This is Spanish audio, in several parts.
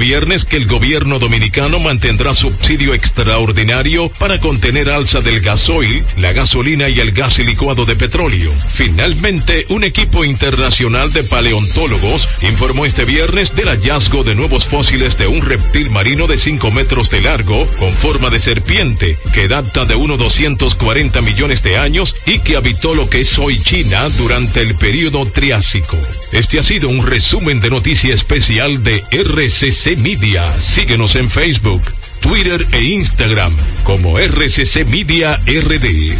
viernes que el gobierno dominicano mantendrá subsidio extraordinario para contener alza del gasoil, la gasolina y el gas licuado de petróleo. Finalmente, un equipo internacional de paleontólogos informó este viernes del hallazgo de nuevos fósiles de un reptil marino de 5 metros de largo con forma de serpiente que data de unos 240 millones de años y que habitó lo que es hoy China durante el período Triásico. Este ha sido un resumen de noticia especial de RCC Media. Síguenos en Facebook, Twitter e Instagram como RCC Media RD.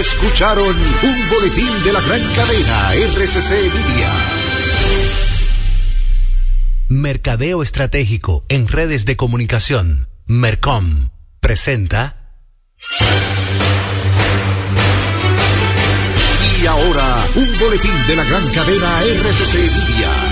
Escucharon un boletín de la gran cadena RCC Media. Mercadeo Estratégico en redes de comunicación. Mercom presenta. Y ahora, un boletín de la gran cadena RCC Media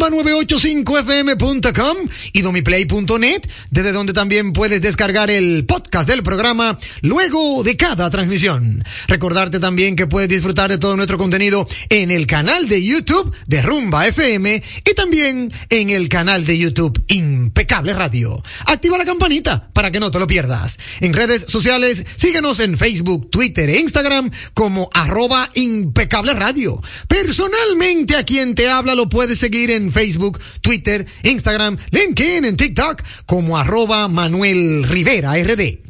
rumba985fm.com y domiplay.net, desde donde también puedes descargar el podcast del programa luego de cada transmisión. Recordarte también que puedes disfrutar de todo nuestro contenido en el canal de YouTube de Rumba FM y también en el canal de YouTube Impecable Radio. Activa la campanita para que no te lo pierdas. En redes sociales, síguenos en Facebook, Twitter e Instagram como arroba impecable radio. Personalmente a quien te habla lo puedes seguir en Facebook, Twitter, Instagram, LinkedIn, en TikTok como arroba Manuel Rivera RD.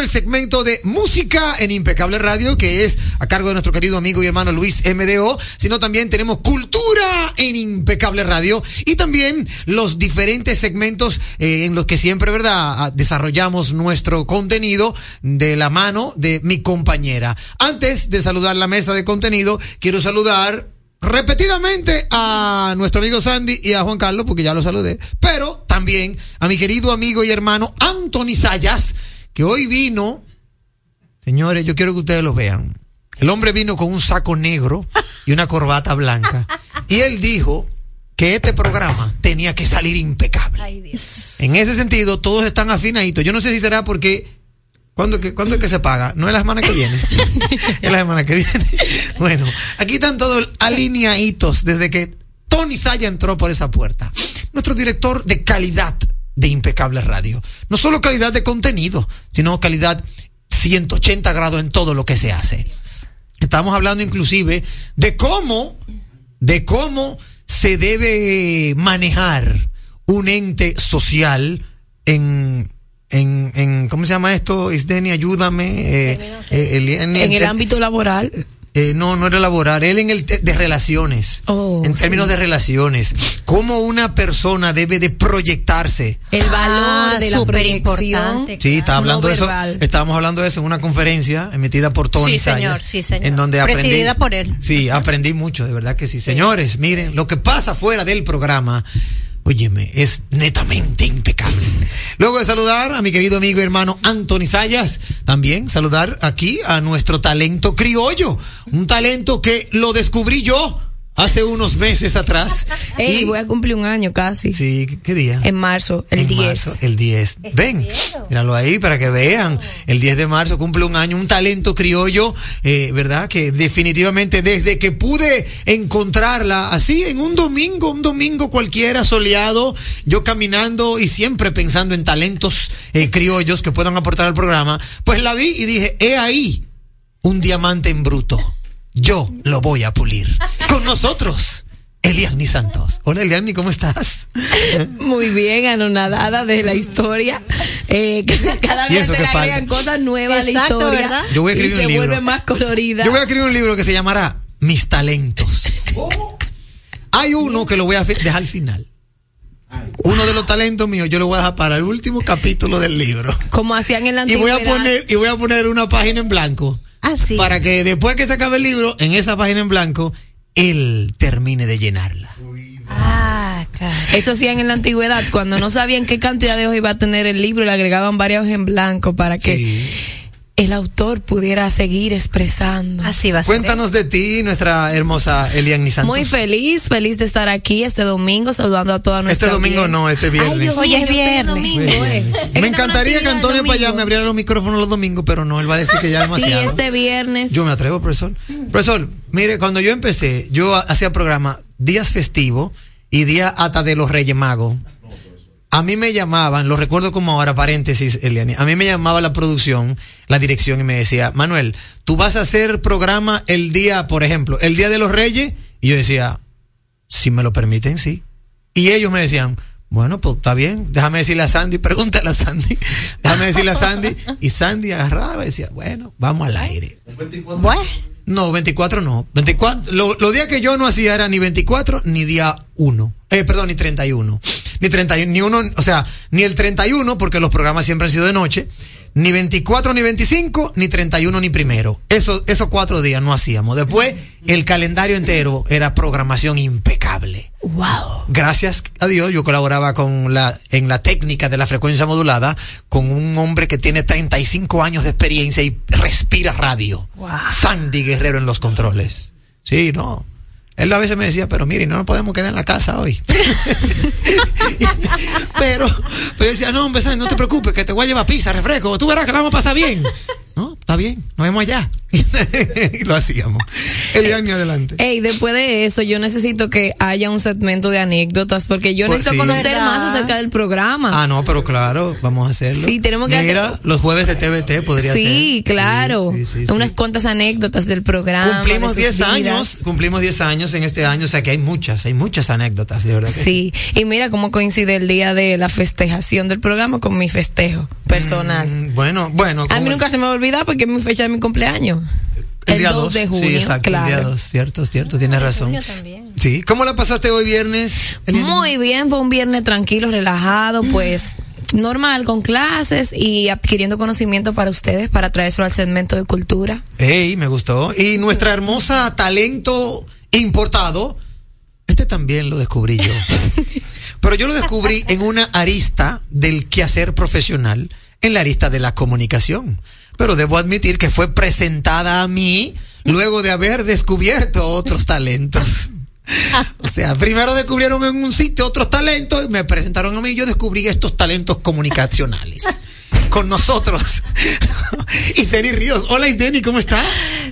El segmento de música en Impecable Radio, que es a cargo de nuestro querido amigo y hermano Luis MDO, sino también tenemos cultura en Impecable Radio y también los diferentes segmentos eh, en los que siempre, ¿verdad?, desarrollamos nuestro contenido de la mano de mi compañera. Antes de saludar la mesa de contenido, quiero saludar repetidamente a nuestro amigo Sandy y a Juan Carlos, porque ya lo saludé, pero también a mi querido amigo y hermano Anthony Sayas, que hoy vino, señores, yo quiero que ustedes lo vean. El hombre vino con un saco negro y una corbata blanca. Y él dijo que este programa tenía que salir impecable. Ay, Dios. En ese sentido, todos están afinaditos. Yo no sé si será porque. ¿Cuándo, que, ¿Cuándo es que se paga? No es la semana que viene. es la semana que viene. Bueno, aquí están todos alineaditos desde que Tony Saya entró por esa puerta. Nuestro director de calidad de Impecable Radio. No solo calidad de contenido, sino calidad 180 grados en todo lo que se hace. Estamos hablando inclusive de cómo, de cómo se debe manejar un ente social en, en, en ¿cómo se llama esto? Isdeni, ayúdame. Eh, eh, En el ámbito laboral, eh, no, no era laboral, él en el de relaciones. Oh, en sí. términos de relaciones. Cómo una persona debe de proyectarse. el valor Ah, de la proyección. importante. Sí, estaba No hablando de eso. Estábamos hablando de eso en una conferencia emitida por Tony Sí, Sayas, señor, sí, señor. En donde aprendí. Presidida por él. Sí, aprendí mucho, de verdad que sí. Señores, miren, lo que pasa fuera del programa, óyeme, es netamente impecable. Luego de saludar a mi querido amigo y hermano Anthony Sayas, también saludar aquí a nuestro talento criollo, un talento que lo descubrí yo hace unos meses atrás. Ey, Y- voy a cumplir un año casi. Sí, ¿qué día? En marzo, el En 10. marzo, el 10. Ven, míralo ahí para que vean. El 10 de marzo cumple un año, un talento criollo, eh, ¿verdad? Que definitivamente desde que pude encontrarla así en un domingo, un domingo cualquiera soleado, yo caminando y siempre pensando en talentos eh, criollos que puedan aportar al programa, pues la vi y dije, he ahí un diamante en bruto. Yo lo voy a pulir. Con nosotros. Eliani Santos. Hola Eliani, ¿cómo estás? Muy bien, anonadada de la historia. Eh, cada ¿Y vez se le agregan cosas nuevas a la historia. ¿verdad? Yo voy a escribir y se un libro. vuelve más colorida. Yo voy a escribir un libro que se llamará Mis talentos. Hay uno que lo voy a dejar al final. Uno de los talentos míos yo lo voy a dejar para el último capítulo del libro. Como hacían en la Y voy a antigüedad. poner y voy a poner una página en blanco Ah, sí. para que después que se acabe el libro en esa página en blanco él termine de llenarla. Ah, cara. Eso hacían en la antigüedad, cuando no sabían qué cantidad de hojas iba a tener el libro, le agregaban varias hojas en blanco para que Sí. El autor pudiera seguir expresando. Así va a ser. Cuéntanos de ti, nuestra hermosa Eliani Santos. Muy feliz, feliz de estar aquí este domingo, saludando a toda nuestra Este domingo audiencia. no, este viernes. Ay, Dios Hoy mío, es en viernes. domingo, eh. Me encantaría que Antonio para allá me abriera los micrófonos los domingos, pero no, él va a decir que ya es Sí, demasiado. este viernes. Yo me atrevo, profesor. Profesor, mire, cuando yo empecé, yo ha- hacía programa días festivos y día hasta de los Reyes Magos. A mí me llamaban, lo recuerdo como ahora, paréntesis, Eliani, a mí me llamaba la producción, la dirección y me decía, Manuel, tú vas a hacer programa el día, por ejemplo, el día de los Reyes, y yo decía, si me lo permiten, sí. Y ellos me decían, bueno, pues está bien, déjame decirle a Sandy, pregúntale a Sandy, déjame decirle a Sandy, y Sandy agarraba y decía, bueno, vamos al aire. Bueno, No, 24 no. 24, lo- los días que yo no hacía era ni 24 ni día 1. Eh, perdón, ni 31. Ni 31, ni uno, o sea, ni el 31 porque los programas siempre han sido de noche, ni 24 ni 25, ni 31 ni primero. Eso, esos cuatro días no hacíamos. Después, el calendario entero era programación impecable. Wow. Gracias a Dios, yo colaboraba con la, en la técnica de la frecuencia modulada con un hombre que tiene 35 años de experiencia y respira radio. Sandy Guerrero en los controles. Sí, no. Él a veces me decía, pero mire, no nos podemos quedar en la casa hoy. pero, pero yo decía, no, hombre, no te preocupes, que te voy a llevar pizza, refresco, tú verás que la vamos a pasar bien. No, está bien, nos vemos allá. y lo hacíamos. Eliani, adelante. Ey, después de eso, yo necesito que haya un segmento de anécdotas porque yo Pues necesito sí. conocer ¿Verdad? más acerca del programa. Ah, no, pero claro, vamos a hacerlo. Sí, tenemos que Mira, hacer- los jueves de TVT podría ser. sí, claro. Sí, sí, sí, Unas sí. cuantas anécdotas del programa. Cumplimos de sus 10 años, cumplimos 10 años en este año, o sea que hay muchas, hay muchas anécdotas, de verdad que Sí, y mira cómo coincide el día de la festejación del programa con mi festejo personal. Mm, Bueno, bueno. A mí nunca se me va porque es mi fecha de mi cumpleaños. El, día 2 de junio, Sí, exacto, claro. el día 2, cierto, cierto, tienes razón. También. Sí, ¿cómo la pasaste hoy viernes? Muy bien, fue un viernes tranquilo, relajado, pues normal, con clases y adquiriendo conocimiento para ustedes para traérselo al segmento de cultura. Ey, me gustó. Y nuestra hermosa talento importado, este también lo descubrí yo. Pero yo lo descubrí en una arista del quehacer profesional, en la arista de la comunicación. Pero debo admitir que fue presentada a mí luego de haber descubierto otros talentos. O sea, primero descubrieron en un sitio otros talentos y me presentaron a mí y yo descubrí estos talentos comunicacionales. Con nosotros. Isdeni Ríos. Hola Isdeni, ¿cómo estás?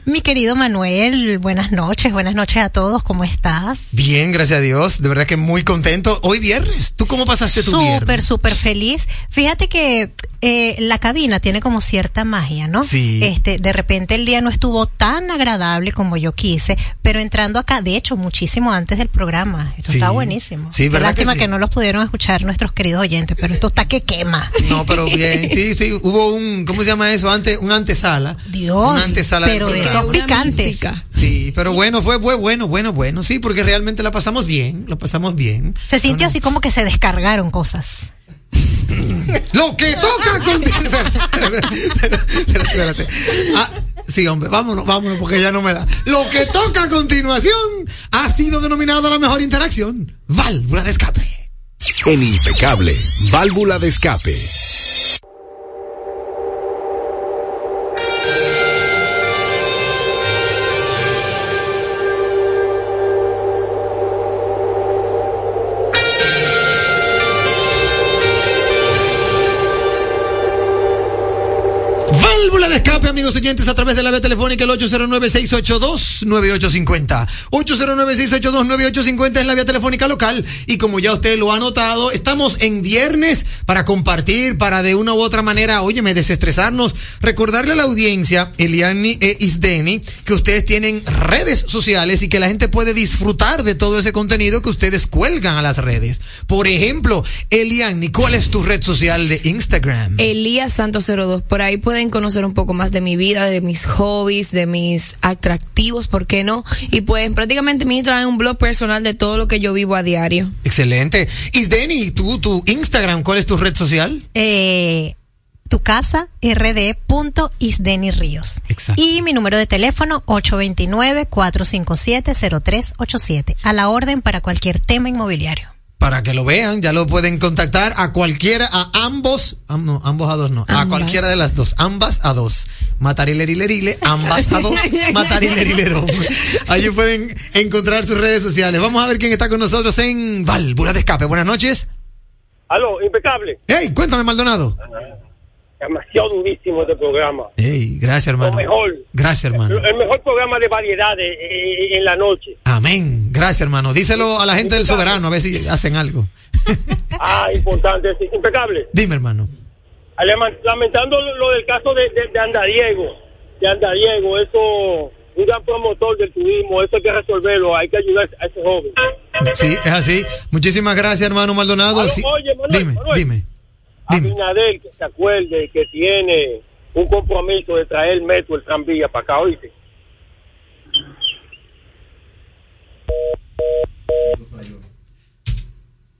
Mi querido Manuel, buenas noches, buenas noches a todos, ¿cómo estás? Bien, gracias a Dios. De verdad que muy contento. Hoy viernes. ¿Tú cómo pasaste tu Súper, viernes? súper feliz. Fíjate que eh, la cabina tiene como cierta magia, ¿no? Sí. Este, de repente el día no estuvo tan agradable como yo quise, pero entrando acá, de hecho, muchísimo antes del programa. Esto Sí. está buenísimo. Sí, Qué ¿verdad que Lástima sí? que, no los pudieron escuchar nuestros queridos oyentes, pero esto está que quema. No, pero bien. Sí, sí. Hubo un, ¿cómo se llama eso? Antes, un antesala. Dios, Una antesala pero de esos Una picantes. mística. Sí, pero bueno, fue, fue bueno, bueno, bueno. Sí, porque realmente la pasamos bien. La pasamos bien. Se sintió así como que se descargaron cosas. Lo que toca con... Espérate, espérate, espérate, espérate. Ah, sí, hombre, vámonos, vámonos, porque ya no me da. Lo que toca a continuación ha sido denominada la mejor interacción. Válvula de escape. En Impecable, válvula de escape. A través de la vía telefónica el 809-682-9850. 809-682-9850 es la vía telefónica local. Y como ya usted lo ha notado, estamos en viernes para compartir, para de una u otra manera, óyeme, desestresarnos. Recordarle a la audiencia, Eliani e Isdeni, que ustedes tienen redes sociales y que la gente puede disfrutar de todo ese contenido que ustedes cuelgan a las redes. Por ejemplo, Eliani, ¿cuál es tu red social de Instagram? Elías Santos 02, por ahí pueden conocer un poco más de mi vida, de mis hobbies, de mis atractivos, ¿por qué no? Y pues prácticamente me trae un blog personal de todo lo que yo vivo a diario. Excelente. Isdeni, tú, tu Instagram, ¿cuál es tu red social? eh, tu casa rd.isdeni Ríos. Exacto. Y mi número de teléfono 829-457-0387. A la orden para cualquier tema inmobiliario. Para que lo vean, ya lo pueden contactar a cualquiera, a ambos, am- no, ambos a dos no, a cualquiera de las dos, ambas a dos. Matarilerile, ambas a dos, matarilerilero. Allí pueden encontrar sus redes sociales. Vamos a ver quién está con nosotros en Válvula de Escape. Buenas noches. Aló, impecable. Hey, cuéntame, Maldonado. Demasiado durísimo este programa. Hey, gracias, hermano. Lo mejor. Gracias, hermano. El mejor programa de variedades eh, en la noche. Amén. Gracias, hermano. Díselo a la gente del soberano, a ver si hacen algo. Ah, importante. sí, Impecable. Dime, hermano. Alema- Lamentando lo, del caso de, de, de Andariego. De Andariego, eso, un gran promotor del turismo, eso hay que resolverlo, hay que ayudar a ese joven. Sí, es así. Muchísimas gracias, hermano Maldonado. Oye, Manuel, dime, Manuel. dime. Abinader, que se acuerde que tiene un compromiso de traer metro, el tranvía para acá, ¿oíste?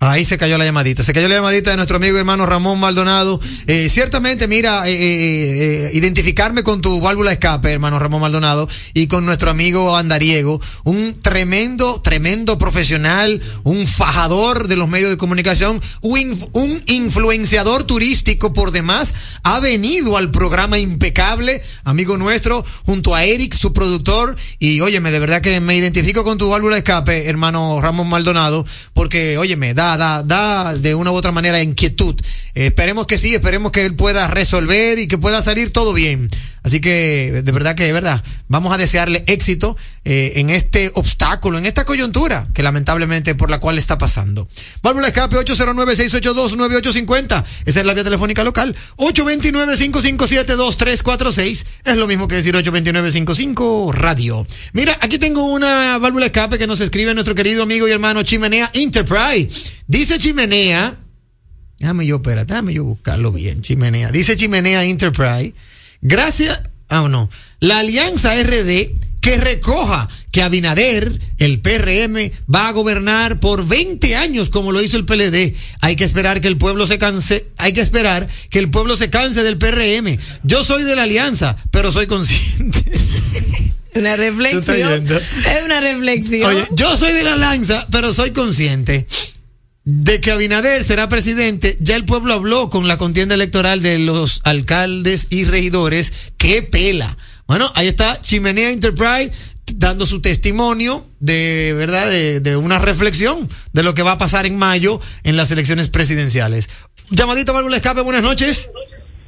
Ahí se cayó la llamadita. Se cayó la llamadita de nuestro amigo hermano Ramón Maldonado. Eh, ciertamente, mira, eh, eh, identificarme con tu válvula escape, hermano Ramón Maldonado, y con nuestro amigo Andariego, un tremendo, tremendo profesional, un fajador de los medios de comunicación, un, inf- un influenciador turístico por demás, ha venido al programa impecable, amigo nuestro, junto a Eric, su productor, y óyeme, de verdad que me identifico con tu válvula escape, hermano Ramón Maldonado, porque, óyeme, da, da, da de una u otra manera inquietud esperemos que sí, esperemos que él pueda resolver y que pueda salir todo bien. Así que, de verdad que, de verdad, vamos a desearle éxito eh, en este obstáculo, en esta coyuntura que lamentablemente por la cual está pasando. Válvula escape 809-682-9850. Esa es la vía telefónica local. 829-557-2346. Es lo mismo que decir 829-55 radio. Mira, aquí tengo una válvula escape que nos escribe nuestro querido amigo y hermano Chimenea Enterprise. Dice Chimenea, déjame yo, espera, déjame yo buscarlo bien, Chimenea. Dice Chimenea Enterprise. Gracias, ah, no, la alianza RD que recoja que Abinader, el PRM, va a gobernar por 20 años como lo hizo el PLD. Hay que esperar que el pueblo se canse, hay que esperar que el pueblo se canse del PRM. Yo soy de la alianza, pero soy consciente. Una reflexión. Es una reflexión. Oye, yo soy de la alianza, pero soy consciente de que Abinader será presidente, ya el pueblo habló con la contienda electoral de los alcaldes y regidores. ¡Qué pela! Bueno, ahí está Chimenea Enterprise dando su testimonio de verdad de, de, una reflexión de lo que va a pasar en mayo en las elecciones presidenciales. Llamadito Válvula Escape, buenas noches.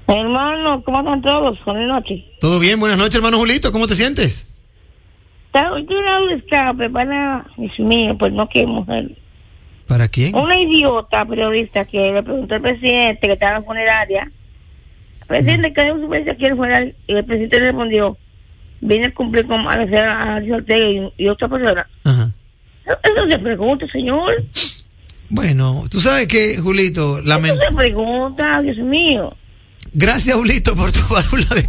Hermano, ¿cómo están todos? Buenas noches. Todo bien, buenas noches, hermano Julito, ¿cómo te sientes? Estoy una escape para, Dios mío, pues no que mujer. ¿Para quién? Una idiota periodista que le preguntó al presidente que estaba en la funeraria. Presidente, ¿qué es su aquí en funeral? Y el presidente le respondió, viene a cumplir con a Alicia Ortega y, y, otra persona. Ajá. Eso se pregunta, señor. Bueno, tú sabes que, Julito, la Eso se pregunta, Dios mío. Gracias, Julito, por tu válvula de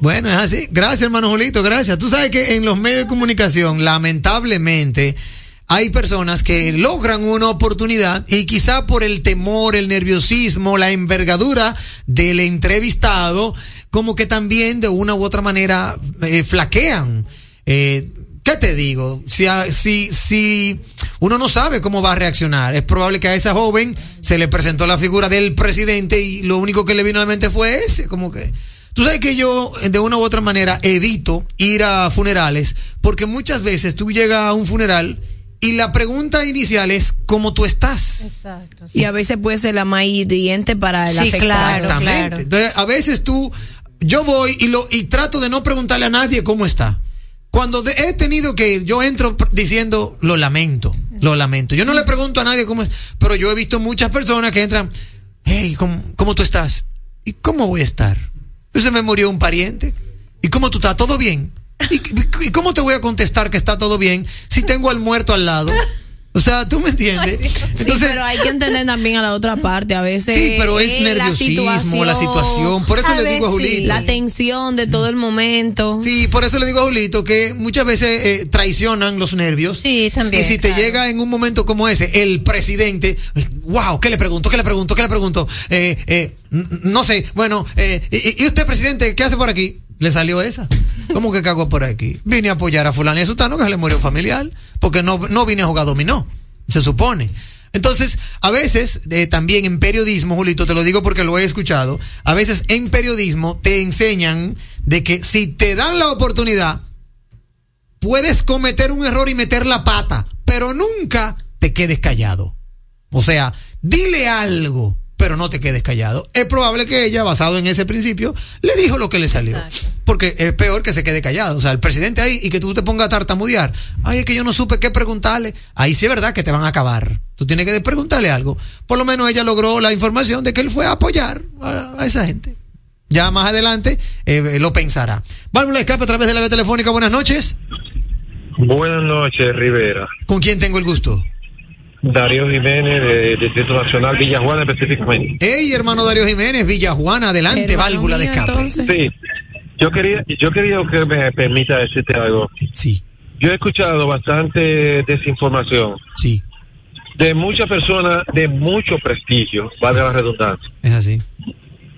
Bueno, es así. Gracias, hermano Julito, gracias. Tú sabes que en los medios de comunicación, lamentablemente, hay personas que logran una oportunidad y quizá por el temor, el nerviosismo, la envergadura del entrevistado, como que también de una u otra manera eh, flaquean. Eh, ¿Qué te digo? Si, si, si uno no sabe cómo va a reaccionar, es probable que a esa joven se le presentó la figura del presidente y lo único que le vino a la mente fue ese, como que... Tú sabes que yo, de una u otra manera, evito ir a funerales porque muchas veces tú llegas a un funeral y la pregunta inicial es cómo tú estás. Exacto. Sí. Y a veces puede ser la más hiriente para el sí, Exactamente. Claro. Entonces, a veces tú, yo voy y lo y trato de no preguntarle a nadie cómo está. Cuando de, he tenido que ir, yo entro diciendo lo lamento, lo lamento. Yo no le pregunto a nadie cómo es, pero yo he visto muchas personas que entran, hey, ¿cómo, cómo tú estás? ¿Y cómo voy a estar? Se me murió un pariente. ¿Y cómo tú estás? ¿Todo bien? ¿Y, ¿Y, cómo te voy a contestar que está todo bien si tengo al muerto al lado? O sea, ¿tú me entiendes? Entonces, sí, pero hay que entender también a la otra parte. A veces. Sí, pero es eh, nerviosismo, la situación. La situación. Por eso le digo a Julito. Sí, la tensión de todo el momento. Sí, por eso le digo a Julito que muchas veces eh, traicionan los nervios. Sí, también. Y si te llega en un momento como ese, el presidente, wow, ¿qué le pregunto? ¿Qué le pregunto? ¿Qué le pregunto? Eh, eh, no sé, bueno, y, y usted, presidente, ¿qué hace por aquí? Le salió esa. ¿Cómo que cagó por aquí? Vine a apoyar a fulano y a Sutano que se le murió familiar, porque no, no vine a jugar dominó, se supone. Entonces, a veces, eh, también en periodismo, Julito, te lo digo porque lo he escuchado, a veces en periodismo te enseñan de que si te dan la oportunidad, puedes cometer un error y meter la pata, pero nunca te quedes callado. O sea, dile algo, pero no te quedes callado. Es probable que ella, basado en ese principio, le dijo lo que le salió. Exacto. Porque es peor que se quede callado. O sea, el presidente ahí y que tú te pongas a tartamudear. Ay, es que yo no supe qué preguntarle. Ahí sí es verdad que te van a acabar. Tú tienes que preguntarle algo. Por lo menos ella logró la información de que él fue a apoyar a, a esa gente. Ya más adelante eh, lo pensará. Válvula escape a través de la vía telefónica. Buenas noches. Buenas noches, Rivera. ¿Con quién tengo el gusto? Darío Jiménez, de Distrito Nacional, Villajuana específicamente. Hey, hermano Darío Jiménez, Villajuana, adelante, válvula de mío, escape. entonces. Sí, yo quería, yo quería que me permita decirte algo. Sí, Yo he escuchado bastante desinformación sí, de muchas personas de mucho prestigio, valga la redundancia, es así.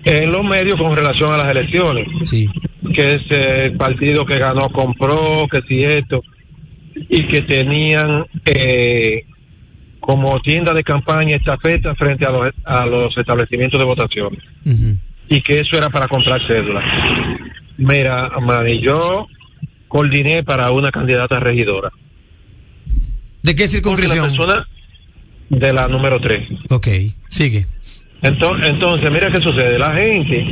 en los medios con relación a las elecciones, Sí, que es el partido que ganó compró, que si esto, y que tenían eh, como tienda de campaña estafeta frente a los, a los establecimientos de votación. y que eso era para comprar cédulas. Mira, Manny, yo coordiné para una candidata regidora. ¿De qué circunscripción? persona de la número 3. Ok, sigue. Entonces, entonces, mira qué sucede. La gente,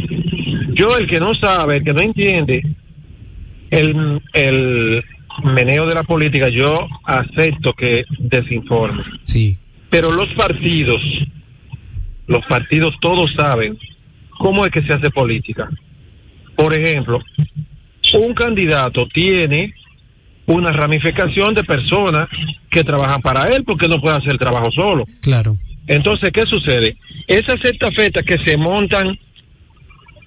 yo el que no sabe, el que no entiende el, el meneo de la política, yo acepto que desinforme. Sí. Pero los partidos, los partidos todos saben cómo es que se hace política. Por ejemplo, un candidato tiene una ramificación de personas que trabajan para él porque no puede hacer el trabajo solo. Claro. Entonces, ¿qué sucede? Esas estafetas que se montan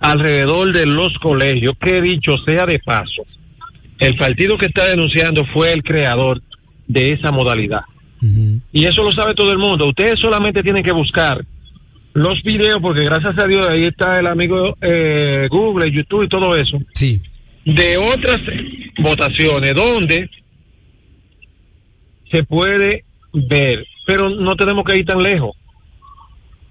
alrededor de los colegios, que dicho sea de paso, el partido que está denunciando fue el creador de esa modalidad. Y eso lo sabe todo el mundo. Ustedes solamente tienen que buscar los videos, porque gracias a Dios ahí está el amigo eh, Google, YouTube y todo eso. Sí. De otras votaciones donde se puede ver, pero no tenemos que ir tan lejos.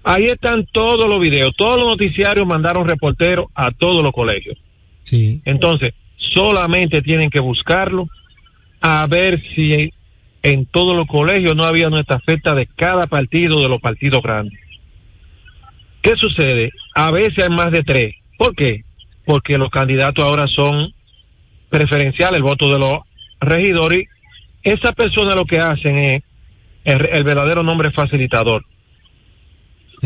Ahí están todos los videos, todos los noticiarios mandaron reporteros a todos los colegios. Sí. Entonces, solamente tienen que buscarlo a ver si en todos los colegios no había una estafeta de cada partido de los partidos grandes. ¿Qué sucede? A veces hay más de tres. ¿Por qué? Porque los candidatos ahora son preferenciales, el voto de los regidores. Esa persona lo que hacen es el, el verdadero nombre facilitador.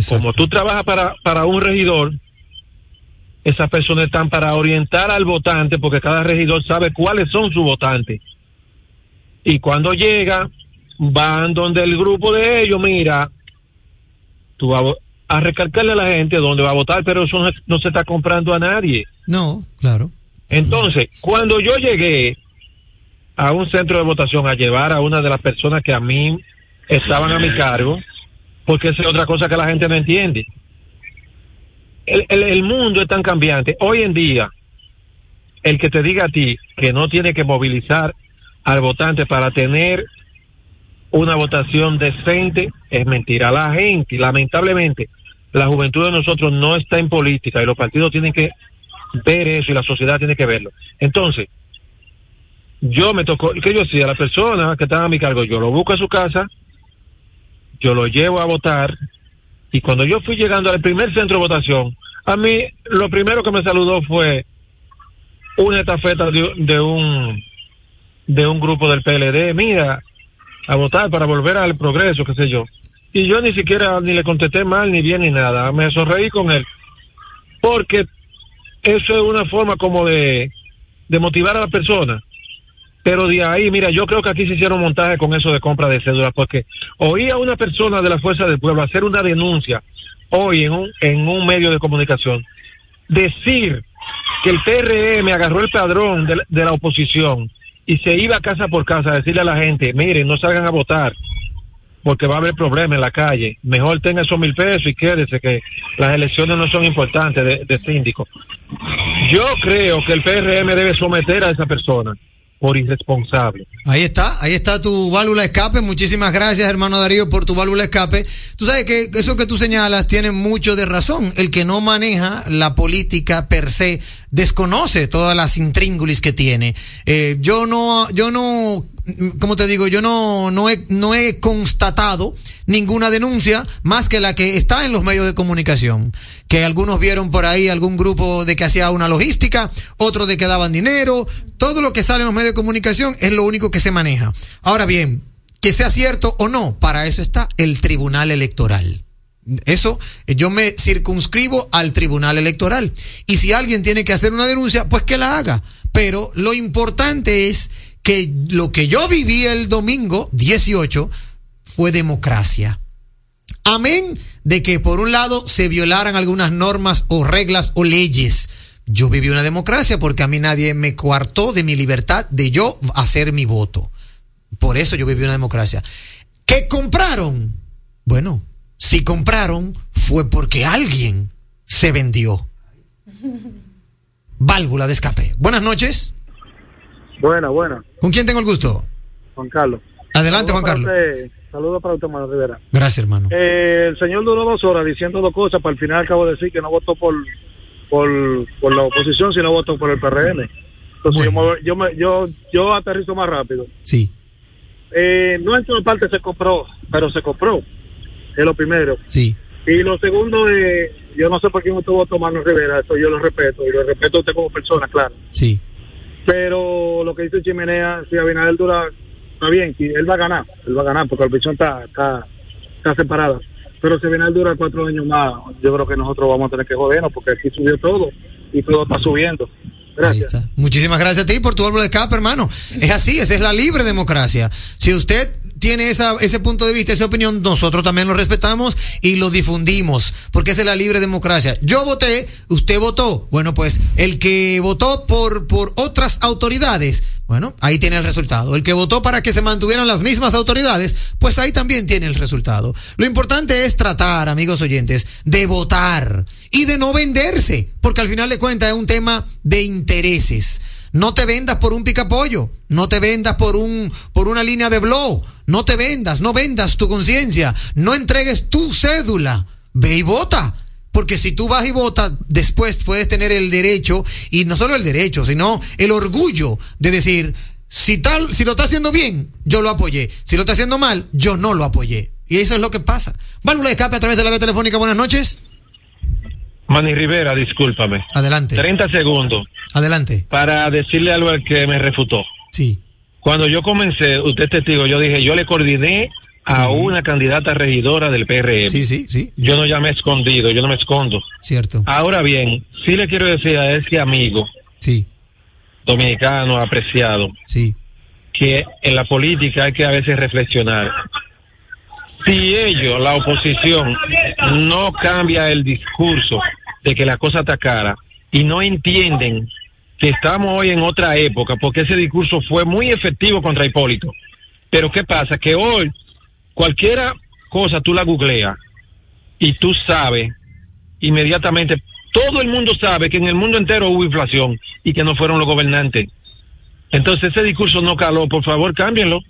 Como tú trabajas para, para un regidor, esas personas están para orientar al votante, porque cada regidor sabe cuáles son sus votantes. Y cuando llega, van donde el grupo de ellos, mira, tú vas a recalcarle a la gente dónde va a votar, pero eso no, no se está comprando a nadie. No, claro. Entonces, cuando yo llegué a un centro de votación a llevar a una de las personas que a mí estaban a mi cargo, porque esa es otra cosa que la gente no entiende. El, mundo es tan cambiante. Hoy en día, el que te diga a ti que no tiene que movilizar al votante para tener una votación decente es mentira. La gente, lamentablemente, la juventud de nosotros no está en política y los partidos tienen que ver eso y la sociedad tiene que verlo. Entonces, yo me tocó, ¿qué yo hacía? La persona que estaba a mi cargo, yo lo busco a su casa, yo lo llevo a votar y cuando yo fui llegando al primer centro de votación, a mí lo primero que me saludó fue una estafeta de, de un de un grupo del PLD, mira, a votar para volver al progreso, qué sé yo. Y yo ni siquiera ni le contesté mal, ni bien, ni nada. Me sonreí con él. Porque eso es una forma como de, de motivar a la persona. Pero de ahí, mira, yo creo que aquí se hicieron montaje con eso de compra de cédulas, porque oí a una persona de la Fuerza del Pueblo hacer una denuncia hoy en un, en un medio de comunicación, decir que el PRM agarró el padrón de, de la oposición y se iba casa por casa a decirle a la gente, miren, no salgan a votar, porque va a haber problemas en la calle. Mejor tenga esos mil pesos y quédese que las elecciones no son importantes de, de síndico. Yo creo que el PRM debe someter a esa persona por irresponsable. Ahí está, ahí está tu válvula escape. Muchísimas gracias, hermano Darío, por tu válvula escape. Tú sabes que eso que tú señalas tiene mucho de razón. El que no maneja la política per se desconoce todas las intríngulis que tiene. Eh, yo no, yo no, como te digo, yo no, no he, no he constatado ninguna denuncia más que la que está en los medios de comunicación. Que algunos vieron por ahí algún grupo de que hacía una logística, otro de que daban dinero, todo lo que sale en los medios de comunicación es lo único que se maneja. Ahora bien, que sea cierto o no, para eso está el Tribunal Electoral. Eso, yo me circunscribo al Tribunal Electoral. Y si alguien tiene que hacer una denuncia, pues que la haga. Pero lo importante es que lo que yo viví el domingo 18 fue democracia. Amén de que por un lado se violaran algunas normas o reglas o leyes. Yo viví una democracia porque a mí nadie me coartó de mi libertad de yo hacer mi voto. Por eso yo viví una democracia. ¿Qué compraron? Bueno, si compraron fue porque alguien se vendió. Válvula de escape. Buenas noches. Buena, buena. ¿Con quién tengo el gusto? Juan Carlos. Adelante, Juan Carlos. Saludos para usted, Manuel Rivera. Gracias, hermano. Eh, el señor duró dos horas diciendo dos cosas, para al final acabo de decir que no votó por, por, por la oposición, sino votó por el PRM. Entonces bueno. yo, me, yo, yo, yo aterrizo más rápido. Sí. Eh, no en toda parte se compró, pero se compró. es lo primero. Sí. Y lo segundo es, yo no sé por quién usted votó Manuel Rivera, eso yo lo respeto, y lo respeto a usted como persona, claro. Sí. Pero lo que dice Chimenea, si Abinader dura, está bien, que él va a ganar, él va a ganar, porque la oposición está, está, está separada. Pero si Abinader dura cuatro años más, yo creo que nosotros vamos a tener que jodernos, porque aquí subió todo, y todo está subiendo. Gracias. Muchísimas gracias a ti por tu árbol de escape, hermano. Es así, esa es la libre democracia. Si usted tiene esa, ese punto de vista, esa opinión, nosotros también lo respetamos y lo difundimos, porque esa es la libre democracia. Yo voté, usted votó. Bueno, pues el que votó por, por otras autoridades, bueno, ahí tiene el resultado. El que votó para que se mantuvieran las mismas autoridades, pues ahí también tiene el resultado. Lo importante es tratar, amigos oyentes, de votar y de no venderse, porque al final de cuentas es un tema de intereses. No te vendas por un picapollo, no te vendas por un por una línea de blow, no te vendas, no vendas tu conciencia, no entregues tu cédula, ve y vota. Porque si tú vas y votas, después puedes tener el derecho, y no solo el derecho, sino el orgullo de decir, si tal, si lo está haciendo bien, yo lo apoyé. Si lo está haciendo mal, yo no lo apoyé. Y eso es lo que pasa. Válvula de escape a través de la vía telefónica. Buenas noches. Manny Rivera, discúlpame. Adelante. 30 segundos Adelante. para decirle algo al que me refutó. Sí. Cuando yo comencé, usted es testigo, yo dije, yo le coordiné a una candidata regidora del PRM. Sí, sí, sí. Yo no ya me he escondido, yo no me escondo. Cierto. Ahora bien, sí le quiero decir a ese amigo Sí. dominicano apreciado Sí. que en la política hay que a veces reflexionar. Si ellos, la oposición, no cambia el discurso de que la cosa está cara y no entienden que estamos hoy en otra época, porque ese discurso fue muy efectivo contra Hipólito. Pero ¿qué pasa? Que hoy cualquiera cosa tú la googleas y tú sabes inmediatamente, todo el mundo sabe que en el mundo entero hubo inflación y que no fueron los gobernantes. Entonces ese discurso no caló, por favor, cámbienlo.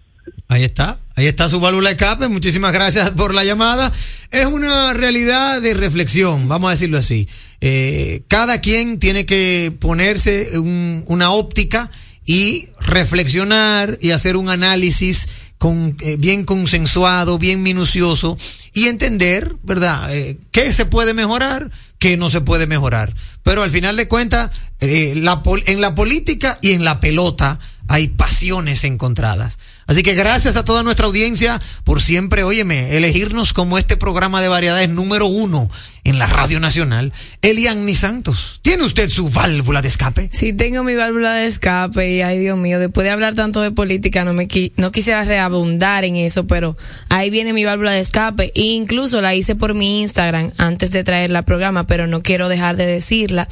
Ahí está, ahí está su válvula escape. Muchísimas gracias por la llamada. Es una realidad de reflexión, vamos a decirlo así. Eh, cada quien tiene que ponerse un- una óptica y reflexionar y hacer un análisis eh, bien consensuado, bien minucioso y entender, ¿verdad?, eh, qué se puede mejorar, qué no se puede mejorar. Pero al final de cuentas, eh, en la política y en la pelota hay pasiones encontradas. Así que gracias a toda nuestra audiencia por siempre, óyeme, elegirnos como este programa de variedades número uno en la Radio Nacional. Elian Santos, ¿tiene usted su válvula de escape? Sí, tengo mi válvula de escape y ay Dios mío, después de hablar tanto de política no me qui- no quisiera reabundar en eso, pero ahí viene mi válvula de escape e incluso la hice por mi Instagram antes de traerla al programa, pero no quiero dejar de decirla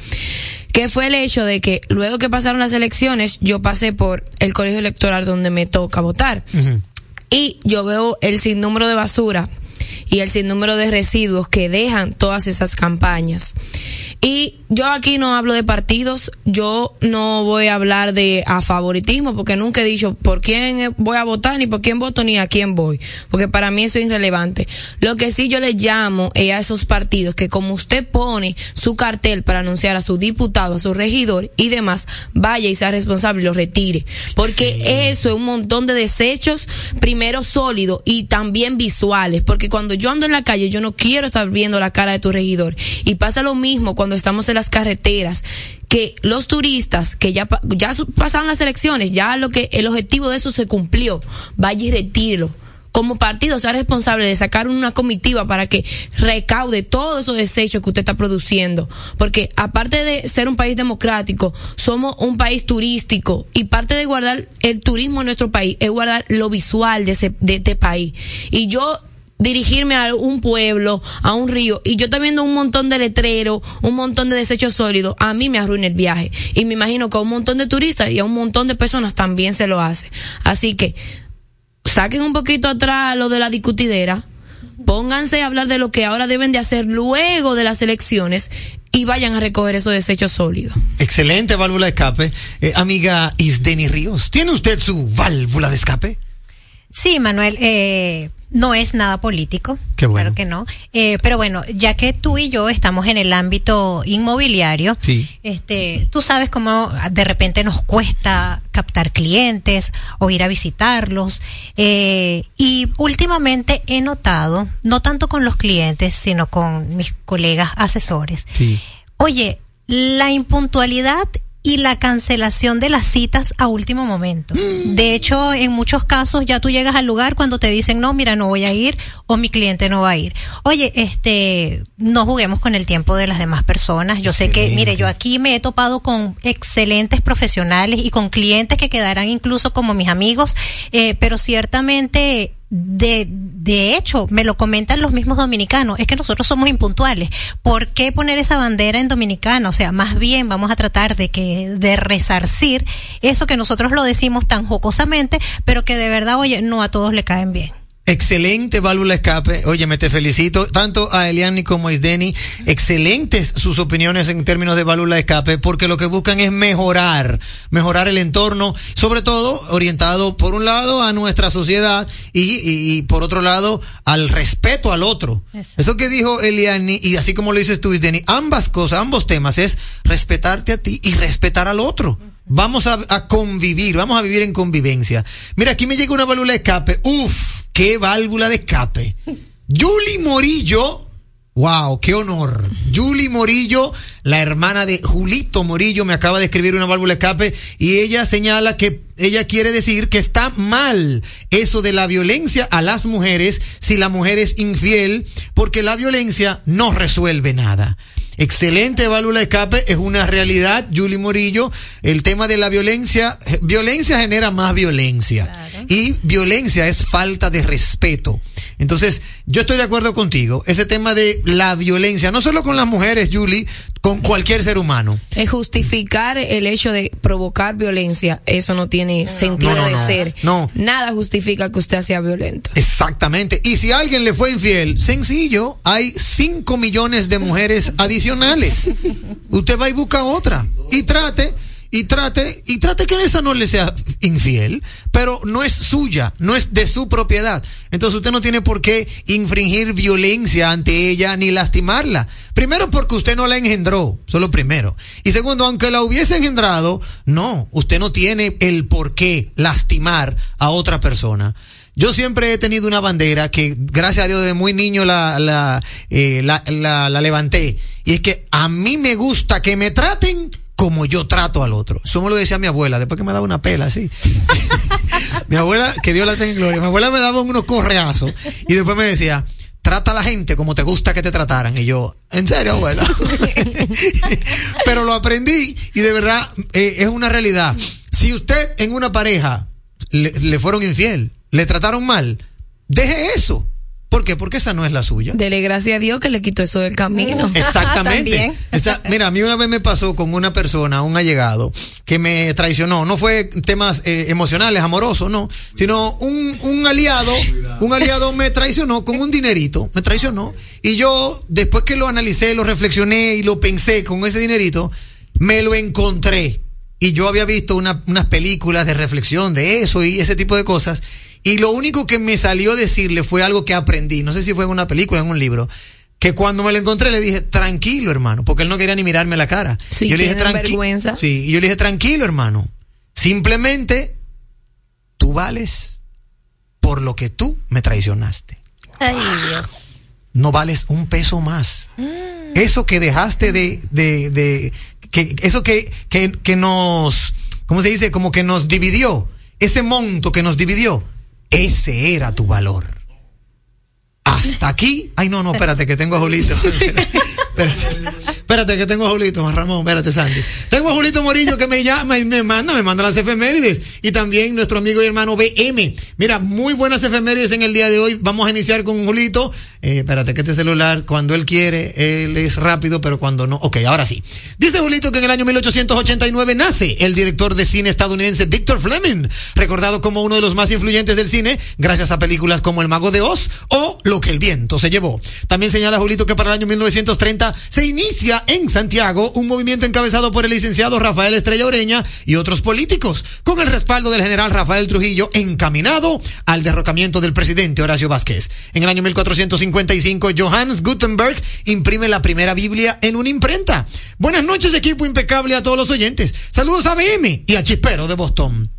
que fue el hecho de que luego que pasaron las elecciones yo pasé por el colegio electoral donde me toca votar y yo veo el sinnúmero de basura y el sinnúmero de residuos que dejan todas esas campañas. Y yo aquí no hablo de partidos, yo no voy a hablar de a favoritismo, porque nunca he dicho por quién voy a votar, ni por quién voto, ni a quién voy, porque para mí eso es irrelevante. Lo que sí yo le llamo es a esos partidos que como usted pone su cartel para anunciar a su diputado, a su regidor y demás, vaya y sea responsable y lo retire, porque eso es un montón de desechos, primero sólidos y también visuales, porque cuando yo ando en la calle yo no quiero estar viendo la cara de tu regidor y pasa lo mismo cuando estamos en las carreteras que los turistas que ya ya pasaron las elecciones, ya lo que el objetivo de eso se cumplió, vaya y retírelo. Como partido sea responsable de sacar una comitiva para que recaude todos esos desechos que usted está produciendo. Porque aparte de ser un país democrático, somos un país turístico y parte de guardar el turismo en nuestro país es guardar lo visual de, ese, de este país. Y yo dirigirme a un pueblo, a un río, y yo estoy viendo un montón de letreros, un montón de desechos sólidos, a mí me arruina el viaje. Y me imagino que a un montón de turistas y a un montón de personas también se lo hace. Así que, saquen un poquito atrás lo de la discutidera, pónganse a hablar de lo que ahora deben de hacer luego de las elecciones y vayan a recoger esos desechos sólidos. Excelente válvula de escape. Eh, amiga Isdeni Ríos, ¿tiene usted su válvula de escape? Sí, Manuel, eh, No es nada político. Qué bueno. Claro que no. Eh, pero bueno, ya que tú y yo estamos en el ámbito inmobiliario, Sí. este, tú sabes cómo de repente nos cuesta captar clientes o ir a visitarlos. Eh, y últimamente he notado, no tanto con los clientes, sino con mis colegas asesores, Sí. Oye, la impuntualidad y la cancelación de las citas a último momento. De hecho, en muchos casos ya tú llegas al lugar cuando te dicen, no, mira, no voy a ir o mi cliente no va a ir. Oye, este, no juguemos con el tiempo de las demás personas. Yo sé que, mire, yo aquí me he topado con excelentes profesionales y con clientes que quedarán incluso como mis amigos, eh, pero ciertamente de, de hecho, me lo comentan los mismos dominicanos, es que nosotros somos impuntuales. ¿Por qué poner esa bandera en dominicana? O sea, más bien vamos a tratar de que, de resarcir eso que nosotros lo decimos tan jocosamente, pero que de verdad, oye, no a todos le caen bien. Excelente válvula escape. Oye, me te felicito tanto a Eliani como a Isdeni. Excelentes sus opiniones en términos de válvula escape, porque lo que buscan es mejorar, mejorar el entorno, sobre todo orientado por un lado a nuestra sociedad y, y- y por otro lado al respeto al otro. Exacto. Eso que dijo Eliani, y así como lo dices tú, Isdeni, ambas cosas, ambos temas es respetarte a ti y respetar al otro. Vamos a, a convivir, vamos a vivir en convivencia. Mira, aquí me llega una válvula escape. Uf, qué válvula de escape. Julie Morillo, wow, qué honor. Julie Morillo, la hermana de Julito Morillo, me acaba de escribir una válvula de escape y ella señala que ella quiere decir que está mal eso de la violencia a las mujeres si la mujer es infiel, porque la violencia no resuelve nada. Excelente válvula de escape, es una realidad, Julie Morillo. El tema de la violencia, violencia genera más violencia. Y violencia es falta de respeto. Entonces, yo estoy de acuerdo contigo. Ese tema de la violencia, no solo con las mujeres, Julie, con cualquier ser humano. Es justificar el hecho de provocar violencia, eso no tiene sentido No, no, de no. ser. No. Nada justifica que usted sea violento. Exactamente. Y si alguien le fue infiel, sencillo, hay 5 millones de mujeres adicionales. Usted va y busca otra. Y trate, y trate, y trate que esa no le sea infiel, pero no es suya, no es de su propiedad. Entonces usted no tiene por qué infringir violencia ante ella ni lastimarla. Primero porque usted no la engendró, solo primero. Y segundo, aunque la hubiese engendrado, no, usted no tiene el por qué lastimar a otra persona. Yo siempre he tenido una bandera que, gracias a Dios, de muy niño la, la, eh, la, la- la levanté. Y es que a mí me gusta que me traten como yo trato al otro. Eso me lo decía mi abuela, después que me daba una pela así. mi abuela, que Dios la tenga en gloria, mi abuela me daba unos correazos y después me decía, trata a la gente como te gusta que te trataran. Y yo, ¿en serio, abuela? Pero lo aprendí y de verdad eh, es una realidad. Si usted en una pareja le, le fueron infiel, le trataron mal, deje eso. ¿Por qué? Porque esa no es la suya. Dele gracias a Dios que le quitó eso del camino. Exactamente. Esa- mira, a mí una vez me pasó con una persona, un allegado, que me traicionó. No fue temas eh, emocionales, amorosos, no, sino un, un aliado, un aliado me traicionó con un dinerito, me traicionó. Y yo, después que lo analicé, lo reflexioné y lo pensé con ese dinerito, me lo encontré. Y yo había visto una- unas películas de reflexión de eso y ese tipo de cosas. Y lo único que me salió decirle fue algo que aprendí. No sé si fue en una película, en un libro. Que cuando me lo encontré le dije, tranquilo, hermano, porque él no quería ni mirarme la cara. Sí, yo le dije, vergüenza. Sí, y yo le dije, tranquilo, hermano. Simplemente tú vales por lo que tú me traicionaste. Ay, Dios. No vales un peso más. Eso que dejaste de, de, de que, eso que, que, que nos, ¿cómo se dice? Como que nos dividió. Ese monto que nos dividió. Ese era tu valor. Hasta aquí. Ay, no, no, espérate, que tengo a Julito. espérate, espérate, que tengo a Julito, Ramón, espérate, Sandy. Tengo a Julito Morillo que me llama y me manda, me manda las efemérides. Y también nuestro amigo y hermano BM. Mira, muy buenas efemérides en el día de hoy. Vamos a iniciar con Julito. Eh, espérate, que este celular, cuando él quiere, él es rápido, pero cuando no. Ok, ahora sí. Dice Julito que en el año 1889 nace el director de cine estadounidense Victor Fleming, recordado como uno de los más influyentes del cine, gracias a películas como El Mago de Oz o Lo que el viento se llevó. También señala Julito que para el año 1930 se inicia en Santiago un movimiento encabezado por el licenciado Rafael Estrella Oreña y otros políticos, con el respaldo del general Rafael Trujillo, encaminado al derrocamiento del presidente Horacio Vázquez. En el año 1455, Johannes Gutenberg imprime la primera Biblia en una imprenta. Buenas noches, equipo impecable a todos los oyentes. Saludos a BM y a Chispero de Boston.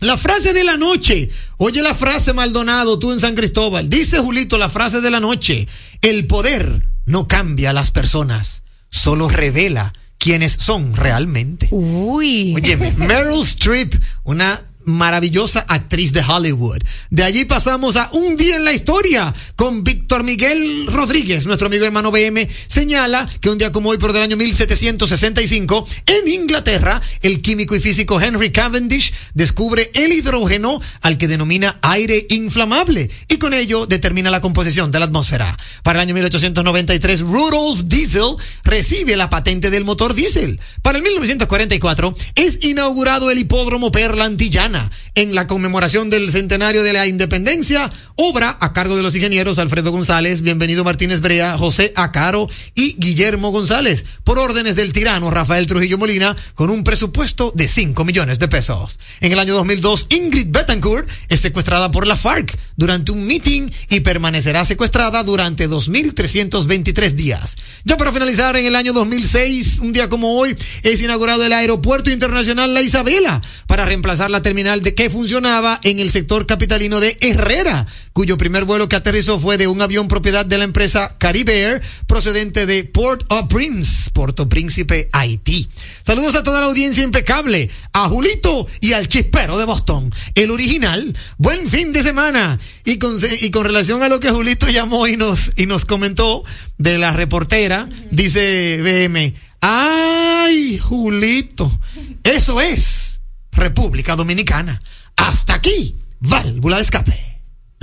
La frase de la noche. Oye la frase, Maldonado, tú en San Cristóbal. Dice Julito la frase de la noche. El poder no cambia a las personas, solo revela quiénes son realmente. Uy. Oye, Meryl Streep, una maravillosa actriz de Hollywood. De allí pasamos a Un día en la historia con Víctor Miguel Rodríguez, nuestro amigo hermano BM, señala que un día como hoy, por del año 1765, en Inglaterra, el químico y físico Henry Cavendish descubre el hidrógeno al que denomina aire inflamable y con ello determina la composición de la atmósfera. Para el año 1893, Rudolf Diesel recibe la patente del motor diésel. Para el 1944 es inaugurado el hipódromo Perla Antillana en la conmemoración del centenario de la independencia, obra a cargo de los ingenieros Alfredo González, Bienvenido Martínez Brea, José Acaro y Guillermo González, por órdenes del tirano Rafael Trujillo Molina, con un presupuesto de 5 millones de pesos. En el año 2002, Ingrid Betancourt es secuestrada por la FARC durante un meeting y permanecerá secuestrada durante 2.323 días. Ya para finalizar, en el año 2006, un día como hoy, es inaugurado el Aeropuerto Internacional La Isabela para reemplazar la terminal de que funcionaba en el sector capitalino de Herrera, cuyo primer vuelo que aterrizó fue de un avión propiedad de la empresa Caribe Air, procedente de Port au Prince, Puerto Príncipe, Haití. Saludos a toda la audiencia impecable, a Julito y al chispero de Boston, el original. Buen fin de semana. Y con, y con relación a lo que Julito llamó y nos, y nos comentó de la reportera, dice BM, ay, Julito, eso es República Dominicana. Hasta aquí, válvula de escape.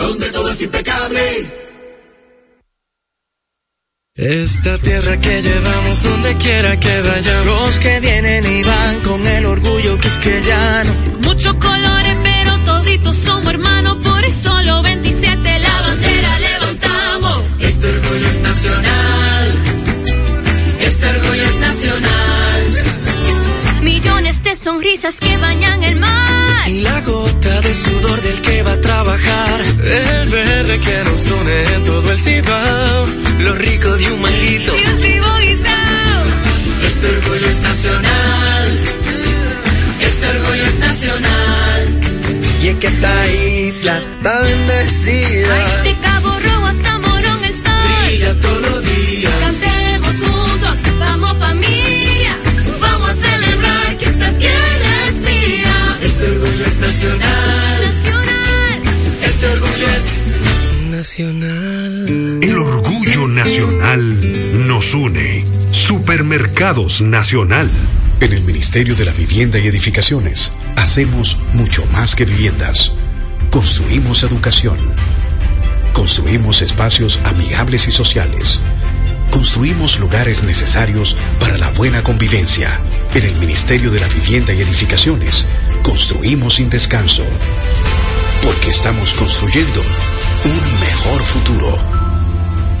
donde todo es impecable. Esta tierra que llevamos donde quiera que vayamos. Los que vienen y van con el orgullo que es que ya no. Muchos colores, pero toditos somos hermanos. Por eso los 27 la bandera levantamos. Este orgullo es nacional. Este orgullo es nacional. Millones de sonrisas que bañan el mar. Y la de sudor del que va a trabajar. El verde que nos une en todo el cibao. Lo rico de un manguito. Este orgullo es nacional. Este orgullo es nacional. Y es que esta isla está bendecida. Este cabo rojo hasta morón el sol. Brilla todos El orgullo nacional nos une. Supermercados Nacional. En el Ministerio de la Vivienda y Edificaciones hacemos mucho más que viviendas. Construimos educación. Construimos espacios amigables y sociales. Construimos lugares necesarios para la buena convivencia. En el Ministerio de la Vivienda y Edificaciones construimos sin descanso. Porque estamos construyendo un mejor futuro.